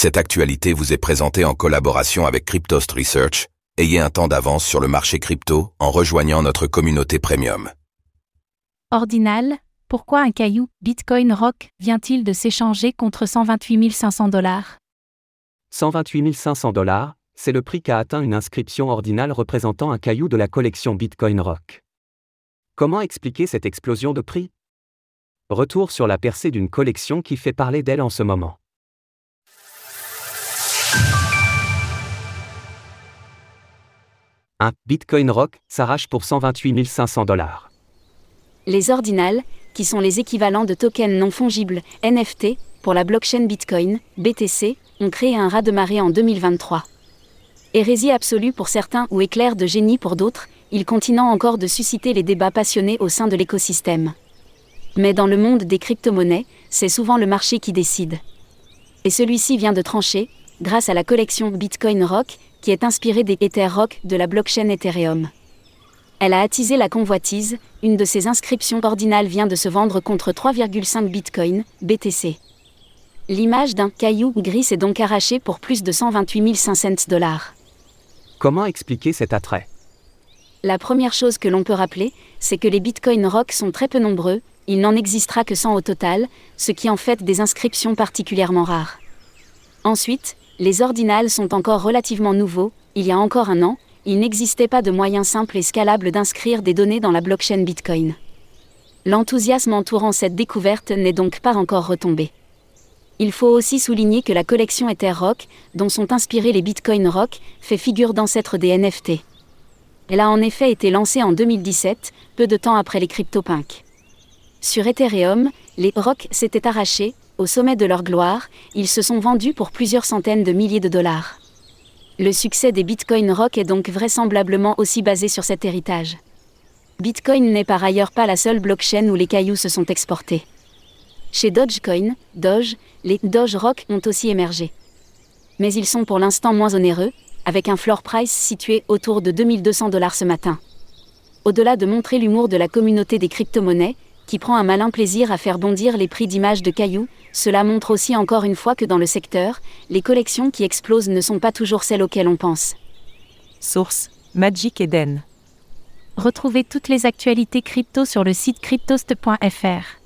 Cette actualité vous est présentée en collaboration avec Cryptost Research. Ayez un temps d'avance sur le marché crypto en rejoignant notre communauté premium. Ordinal, pourquoi un caillou, Bitcoin Rock, vient-il de s'échanger contre 128 500 dollars? 128 500 dollars, c'est le prix qu'a atteint une inscription ordinale représentant un caillou de la collection Bitcoin Rock. Comment expliquer cette explosion de prix? Retour sur la percée d'une collection qui fait parler d'elle en ce moment. Un Bitcoin Rock s'arrache pour 128 500 dollars. Les ordinals, qui sont les équivalents de tokens non fongibles, NFT, pour la blockchain Bitcoin, BTC, ont créé un raz-de-marée en 2023. Hérésie absolue pour certains ou éclair de génie pour d'autres, ils continuent encore de susciter les débats passionnés au sein de l'écosystème. Mais dans le monde des crypto-monnaies, c'est souvent le marché qui décide. Et celui-ci vient de trancher, grâce à la collection Bitcoin Rock, qui est inspirée des Ether Rock de la blockchain Ethereum. Elle a attisé la convoitise, une de ses inscriptions ordinales vient de se vendre contre 3,5 Bitcoin, BTC. L'image d'un caillou gris est donc arrachée pour plus de 128 500 dollars. Comment expliquer cet attrait? La première chose que l'on peut rappeler, c'est que les Bitcoin Rock sont très peu nombreux, il n'en existera que 100 au total, ce qui en fait des inscriptions particulièrement rares. Ensuite, les ordinales sont encore relativement nouveaux, il y a encore un an, il n'existait pas de moyen simple et scalable d'inscrire des données dans la blockchain Bitcoin. L'enthousiasme entourant cette découverte n'est donc pas encore retombé. Il faut aussi souligner que la collection Ether Rock, dont sont inspirés les Bitcoin Rock, fait figure d'ancêtre des NFT. Elle a en effet été lancée en 2017, peu de temps après les CryptoPunk. Sur Ethereum, les Rock s'étaient arrachés, au sommet de leur gloire, ils se sont vendus pour plusieurs centaines de milliers de dollars. Le succès des Bitcoin Rock est donc vraisemblablement aussi basé sur cet héritage. Bitcoin n'est par ailleurs pas la seule blockchain où les cailloux se sont exportés. Chez Dogecoin, Doge, les Doge Rock ont aussi émergé. Mais ils sont pour l'instant moins onéreux, avec un floor price situé autour de 2200 dollars ce matin. Au-delà de montrer l'humour de la communauté des crypto-monnaies, qui prend un malin plaisir à faire bondir les prix d'images de cailloux, cela montre aussi encore une fois que dans le secteur, les collections qui explosent ne sont pas toujours celles auxquelles on pense. Source Magic Eden. Retrouvez toutes les actualités crypto sur le site cryptost.fr.